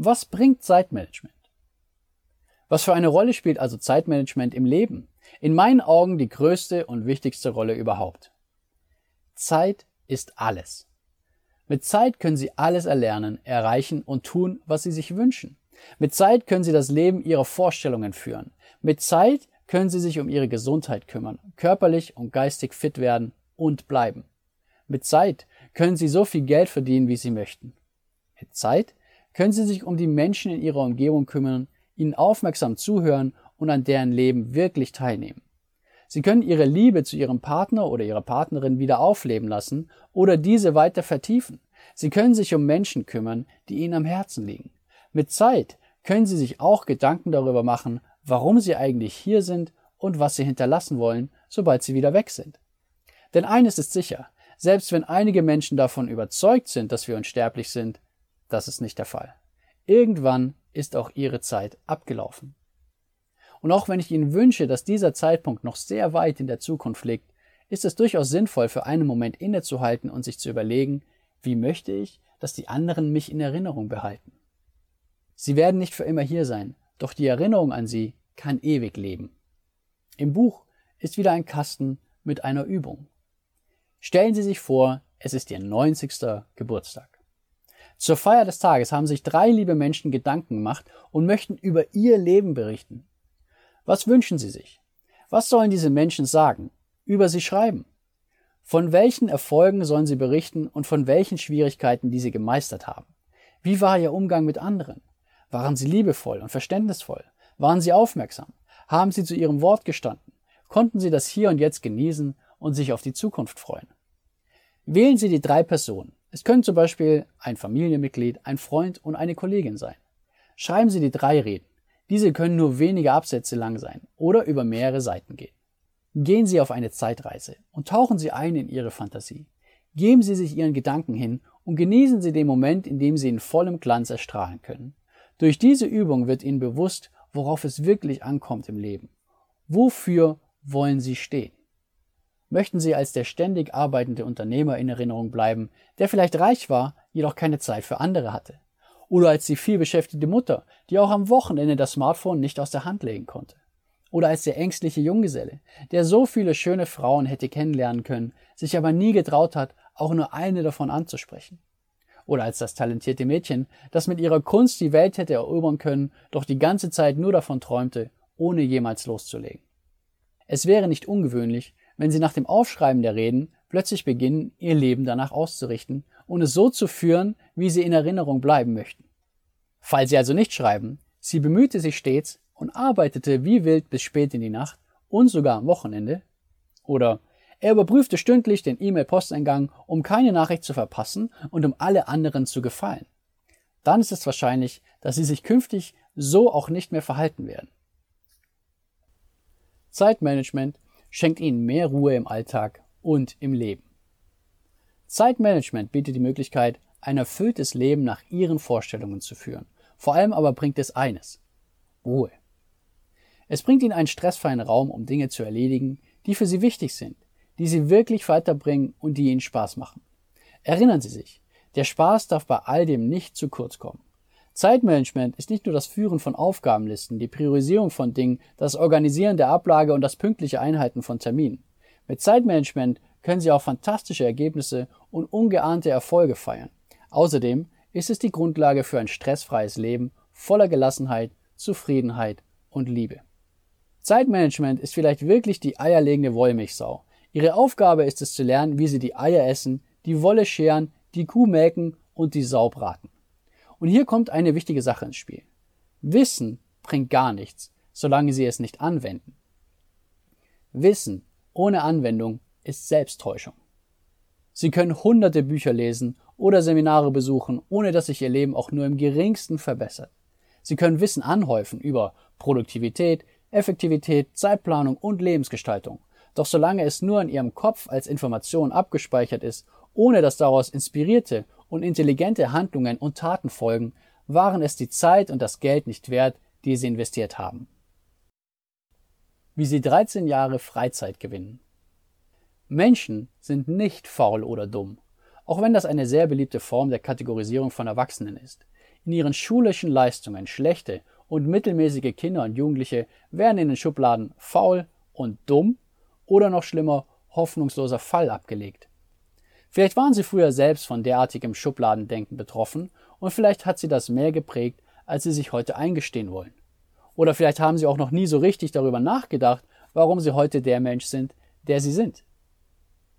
Was bringt Zeitmanagement? Was für eine Rolle spielt also Zeitmanagement im Leben? In meinen Augen die größte und wichtigste Rolle überhaupt. Zeit ist alles. Mit Zeit können Sie alles erlernen, erreichen und tun, was Sie sich wünschen. Mit Zeit können Sie das Leben Ihrer Vorstellungen führen. Mit Zeit können Sie sich um Ihre Gesundheit kümmern, körperlich und geistig fit werden und bleiben. Mit Zeit können Sie so viel Geld verdienen, wie Sie möchten. Mit Zeit können Sie sich um die Menschen in Ihrer Umgebung kümmern, ihnen aufmerksam zuhören und an deren Leben wirklich teilnehmen. Sie können Ihre Liebe zu Ihrem Partner oder Ihrer Partnerin wieder aufleben lassen oder diese weiter vertiefen. Sie können sich um Menschen kümmern, die Ihnen am Herzen liegen. Mit Zeit können Sie sich auch Gedanken darüber machen, warum Sie eigentlich hier sind und was Sie hinterlassen wollen, sobald Sie wieder weg sind. Denn eines ist sicher, selbst wenn einige Menschen davon überzeugt sind, dass wir unsterblich sind, das ist nicht der Fall. Irgendwann ist auch ihre Zeit abgelaufen. Und auch wenn ich Ihnen wünsche, dass dieser Zeitpunkt noch sehr weit in der Zukunft liegt, ist es durchaus sinnvoll, für einen Moment innezuhalten und sich zu überlegen, wie möchte ich, dass die anderen mich in Erinnerung behalten. Sie werden nicht für immer hier sein, doch die Erinnerung an sie kann ewig leben. Im Buch ist wieder ein Kasten mit einer Übung. Stellen Sie sich vor, es ist Ihr 90. Geburtstag. Zur Feier des Tages haben sich drei liebe Menschen Gedanken gemacht und möchten über ihr Leben berichten. Was wünschen sie sich? Was sollen diese Menschen sagen? Über sie schreiben? Von welchen Erfolgen sollen sie berichten und von welchen Schwierigkeiten, die sie gemeistert haben? Wie war ihr Umgang mit anderen? Waren sie liebevoll und verständnisvoll? Waren sie aufmerksam? Haben sie zu ihrem Wort gestanden? Konnten sie das Hier und Jetzt genießen und sich auf die Zukunft freuen? Wählen Sie die drei Personen, es können zum Beispiel ein Familienmitglied, ein Freund und eine Kollegin sein. Schreiben Sie die drei Reden. Diese können nur wenige Absätze lang sein oder über mehrere Seiten gehen. Gehen Sie auf eine Zeitreise und tauchen Sie ein in Ihre Fantasie. Geben Sie sich Ihren Gedanken hin und genießen Sie den Moment, in dem Sie in vollem Glanz erstrahlen können. Durch diese Übung wird Ihnen bewusst, worauf es wirklich ankommt im Leben. Wofür wollen Sie stehen? Möchten Sie als der ständig arbeitende Unternehmer in Erinnerung bleiben, der vielleicht reich war, jedoch keine Zeit für andere hatte. Oder als die vielbeschäftigte Mutter, die auch am Wochenende das Smartphone nicht aus der Hand legen konnte. Oder als der ängstliche Junggeselle, der so viele schöne Frauen hätte kennenlernen können, sich aber nie getraut hat, auch nur eine davon anzusprechen. Oder als das talentierte Mädchen, das mit ihrer Kunst die Welt hätte erobern können, doch die ganze Zeit nur davon träumte, ohne jemals loszulegen. Es wäre nicht ungewöhnlich, wenn sie nach dem Aufschreiben der Reden plötzlich beginnen, ihr Leben danach auszurichten und es so zu führen, wie sie in Erinnerung bleiben möchten. Falls sie also nicht schreiben, sie bemühte sich stets und arbeitete wie wild bis spät in die Nacht und sogar am Wochenende. Oder er überprüfte stündlich den E-Mail-Posteingang, um keine Nachricht zu verpassen und um alle anderen zu gefallen. Dann ist es wahrscheinlich, dass sie sich künftig so auch nicht mehr verhalten werden. Zeitmanagement schenkt ihnen mehr Ruhe im Alltag und im Leben. Zeitmanagement bietet die Möglichkeit, ein erfülltes Leben nach ihren Vorstellungen zu führen. Vor allem aber bringt es eines Ruhe. Es bringt ihnen einen stressfreien Raum, um Dinge zu erledigen, die für sie wichtig sind, die sie wirklich weiterbringen und die ihnen Spaß machen. Erinnern Sie sich, der Spaß darf bei all dem nicht zu kurz kommen. Zeitmanagement ist nicht nur das Führen von Aufgabenlisten, die Priorisierung von Dingen, das Organisieren der Ablage und das pünktliche Einhalten von Terminen. Mit Zeitmanagement können Sie auch fantastische Ergebnisse und ungeahnte Erfolge feiern. Außerdem ist es die Grundlage für ein stressfreies Leben voller Gelassenheit, Zufriedenheit und Liebe. Zeitmanagement ist vielleicht wirklich die eierlegende Wollmilchsau. Ihre Aufgabe ist es zu lernen, wie Sie die Eier essen, die Wolle scheren, die Kuh melken und die Sau braten. Und hier kommt eine wichtige Sache ins Spiel. Wissen bringt gar nichts, solange Sie es nicht anwenden. Wissen ohne Anwendung ist Selbsttäuschung. Sie können hunderte Bücher lesen oder Seminare besuchen, ohne dass sich Ihr Leben auch nur im geringsten verbessert. Sie können Wissen anhäufen über Produktivität, Effektivität, Zeitplanung und Lebensgestaltung. Doch solange es nur in Ihrem Kopf als Information abgespeichert ist, ohne dass daraus inspirierte und intelligente Handlungen und Taten folgen, waren es die Zeit und das Geld nicht wert, die Sie investiert haben. Wie Sie 13 Jahre Freizeit gewinnen. Menschen sind nicht faul oder dumm, auch wenn das eine sehr beliebte Form der Kategorisierung von Erwachsenen ist. In ihren schulischen Leistungen schlechte und mittelmäßige Kinder und Jugendliche werden in den Schubladen faul und dumm oder noch schlimmer hoffnungsloser Fall abgelegt. Vielleicht waren sie früher selbst von derartigem Schubladendenken betroffen und vielleicht hat sie das mehr geprägt, als sie sich heute eingestehen wollen. Oder vielleicht haben sie auch noch nie so richtig darüber nachgedacht, warum sie heute der Mensch sind, der sie sind.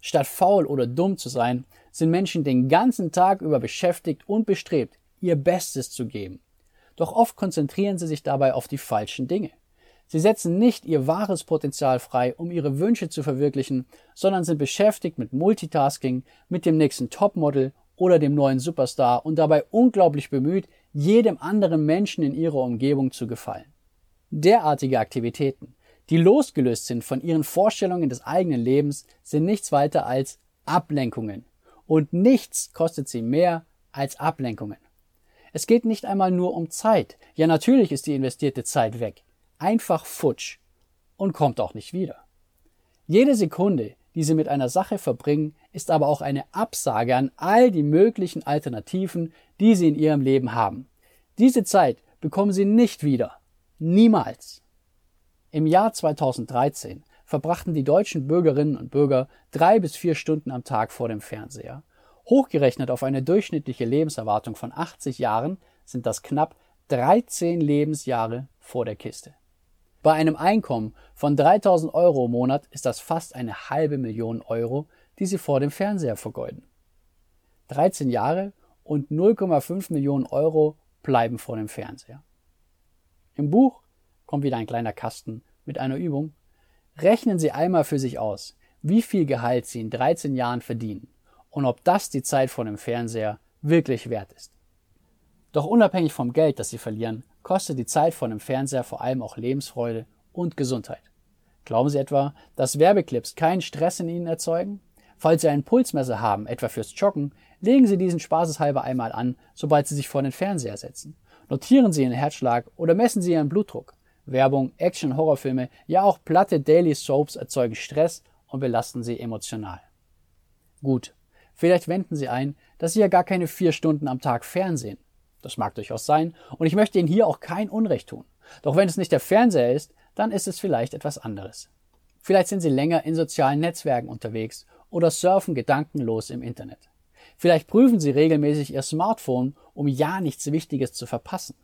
Statt faul oder dumm zu sein, sind Menschen den ganzen Tag über beschäftigt und bestrebt, ihr Bestes zu geben. Doch oft konzentrieren sie sich dabei auf die falschen Dinge. Sie setzen nicht ihr wahres Potenzial frei, um ihre Wünsche zu verwirklichen, sondern sind beschäftigt mit Multitasking, mit dem nächsten Topmodel oder dem neuen Superstar und dabei unglaublich bemüht, jedem anderen Menschen in ihrer Umgebung zu gefallen. Derartige Aktivitäten, die losgelöst sind von ihren Vorstellungen des eigenen Lebens, sind nichts weiter als Ablenkungen. Und nichts kostet sie mehr als Ablenkungen. Es geht nicht einmal nur um Zeit. Ja, natürlich ist die investierte Zeit weg einfach futsch und kommt auch nicht wieder. Jede Sekunde, die Sie mit einer Sache verbringen, ist aber auch eine Absage an all die möglichen Alternativen, die Sie in Ihrem Leben haben. Diese Zeit bekommen Sie nicht wieder. Niemals. Im Jahr 2013 verbrachten die deutschen Bürgerinnen und Bürger drei bis vier Stunden am Tag vor dem Fernseher. Hochgerechnet auf eine durchschnittliche Lebenserwartung von 80 Jahren sind das knapp 13 Lebensjahre vor der Kiste. Bei einem Einkommen von 3000 Euro im Monat ist das fast eine halbe Million Euro, die Sie vor dem Fernseher vergeuden. 13 Jahre und 0,5 Millionen Euro bleiben vor dem Fernseher. Im Buch kommt wieder ein kleiner Kasten mit einer Übung. Rechnen Sie einmal für sich aus, wie viel Gehalt Sie in 13 Jahren verdienen und ob das die Zeit vor dem Fernseher wirklich wert ist. Doch unabhängig vom Geld, das Sie verlieren, kostet die Zeit vor dem Fernseher vor allem auch Lebensfreude und Gesundheit. Glauben Sie etwa, dass Werbeclips keinen Stress in Ihnen erzeugen? Falls Sie ein Pulsmesser haben, etwa fürs Joggen, legen Sie diesen spaßeshalber einmal an, sobald Sie sich vor den Fernseher setzen. Notieren Sie Ihren Herzschlag oder messen Sie Ihren Blutdruck. Werbung, Action, Horrorfilme, ja auch platte Daily Soaps erzeugen Stress und belasten Sie emotional. Gut, vielleicht wenden Sie ein, dass Sie ja gar keine vier Stunden am Tag Fernsehen, das mag durchaus sein, und ich möchte Ihnen hier auch kein Unrecht tun. Doch wenn es nicht der Fernseher ist, dann ist es vielleicht etwas anderes. Vielleicht sind Sie länger in sozialen Netzwerken unterwegs oder surfen gedankenlos im Internet. Vielleicht prüfen Sie regelmäßig Ihr Smartphone, um ja nichts Wichtiges zu verpassen.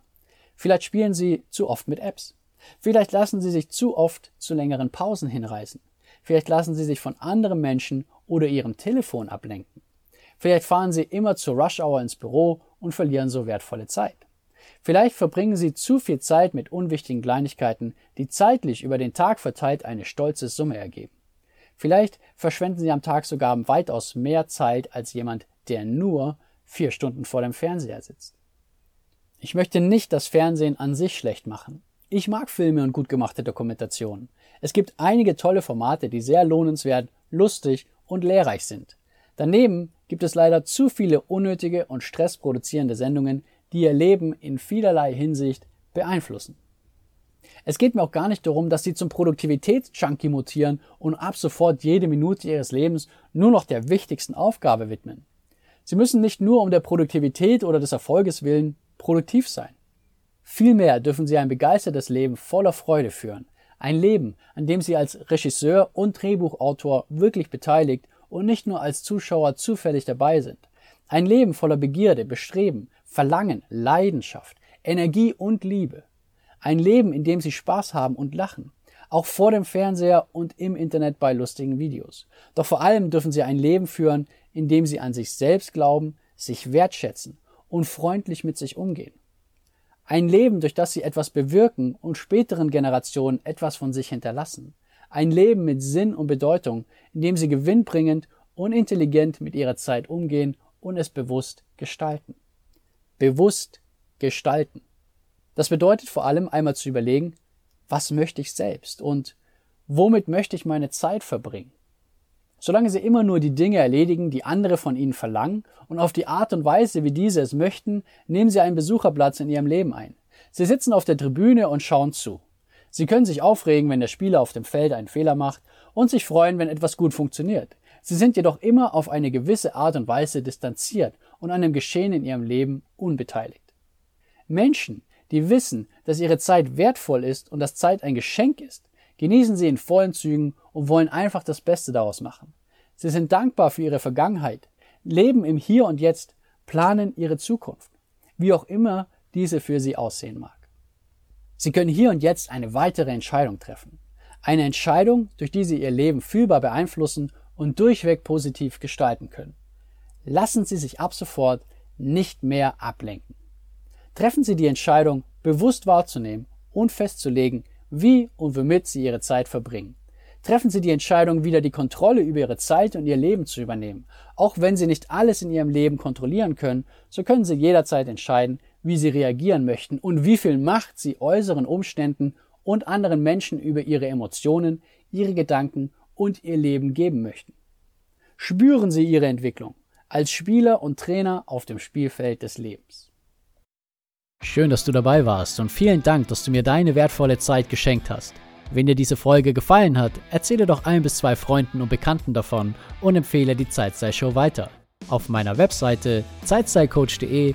Vielleicht spielen Sie zu oft mit Apps. Vielleicht lassen Sie sich zu oft zu längeren Pausen hinreißen. Vielleicht lassen Sie sich von anderen Menschen oder Ihrem Telefon ablenken. Vielleicht fahren Sie immer zur Rush Hour ins Büro und verlieren so wertvolle Zeit. Vielleicht verbringen Sie zu viel Zeit mit unwichtigen Kleinigkeiten, die zeitlich über den Tag verteilt eine stolze Summe ergeben. Vielleicht verschwenden Sie am Tag sogar weitaus mehr Zeit als jemand, der nur vier Stunden vor dem Fernseher sitzt. Ich möchte nicht das Fernsehen an sich schlecht machen. Ich mag Filme und gut gemachte Dokumentationen. Es gibt einige tolle Formate, die sehr lohnenswert, lustig und lehrreich sind. Daneben gibt es leider zu viele unnötige und stressproduzierende Sendungen, die ihr Leben in vielerlei Hinsicht beeinflussen. Es geht mir auch gar nicht darum, dass sie zum Produktivitätsjunkie mutieren und ab sofort jede Minute ihres Lebens nur noch der wichtigsten Aufgabe widmen. Sie müssen nicht nur um der Produktivität oder des Erfolges willen produktiv sein. Vielmehr dürfen sie ein begeistertes Leben voller Freude führen. Ein Leben, an dem sie als Regisseur und Drehbuchautor wirklich beteiligt und nicht nur als Zuschauer zufällig dabei sind. Ein Leben voller Begierde, Bestreben, Verlangen, Leidenschaft, Energie und Liebe. Ein Leben, in dem sie Spaß haben und lachen. Auch vor dem Fernseher und im Internet bei lustigen Videos. Doch vor allem dürfen sie ein Leben führen, in dem sie an sich selbst glauben, sich wertschätzen und freundlich mit sich umgehen. Ein Leben, durch das sie etwas bewirken und späteren Generationen etwas von sich hinterlassen. Ein Leben mit Sinn und Bedeutung, in dem sie gewinnbringend und intelligent mit ihrer Zeit umgehen und es bewusst gestalten. Bewusst gestalten. Das bedeutet vor allem einmal zu überlegen, was möchte ich selbst und womit möchte ich meine Zeit verbringen. Solange Sie immer nur die Dinge erledigen, die andere von Ihnen verlangen und auf die Art und Weise, wie diese es möchten, nehmen Sie einen Besucherplatz in Ihrem Leben ein. Sie sitzen auf der Tribüne und schauen zu. Sie können sich aufregen, wenn der Spieler auf dem Feld einen Fehler macht und sich freuen, wenn etwas gut funktioniert. Sie sind jedoch immer auf eine gewisse Art und Weise distanziert und an dem Geschehen in ihrem Leben unbeteiligt. Menschen, die wissen, dass ihre Zeit wertvoll ist und dass Zeit ein Geschenk ist, genießen sie in vollen Zügen und wollen einfach das Beste daraus machen. Sie sind dankbar für ihre Vergangenheit, leben im Hier und Jetzt, planen ihre Zukunft, wie auch immer diese für sie aussehen mag. Sie können hier und jetzt eine weitere Entscheidung treffen. Eine Entscheidung, durch die Sie Ihr Leben fühlbar beeinflussen und durchweg positiv gestalten können. Lassen Sie sich ab sofort nicht mehr ablenken. Treffen Sie die Entscheidung, bewusst wahrzunehmen und festzulegen, wie und womit Sie Ihre Zeit verbringen. Treffen Sie die Entscheidung, wieder die Kontrolle über Ihre Zeit und Ihr Leben zu übernehmen. Auch wenn Sie nicht alles in Ihrem Leben kontrollieren können, so können Sie jederzeit entscheiden, wie Sie reagieren möchten und wie viel Macht Sie äußeren Umständen und anderen Menschen über Ihre Emotionen, Ihre Gedanken und Ihr Leben geben möchten. Spüren Sie Ihre Entwicklung als Spieler und Trainer auf dem Spielfeld des Lebens. Schön, dass du dabei warst und vielen Dank, dass du mir deine wertvolle Zeit geschenkt hast. Wenn dir diese Folge gefallen hat, erzähle doch ein bis zwei Freunden und Bekannten davon und empfehle die Zeitseil-Show weiter. Auf meiner Webseite zeitseilcoach.de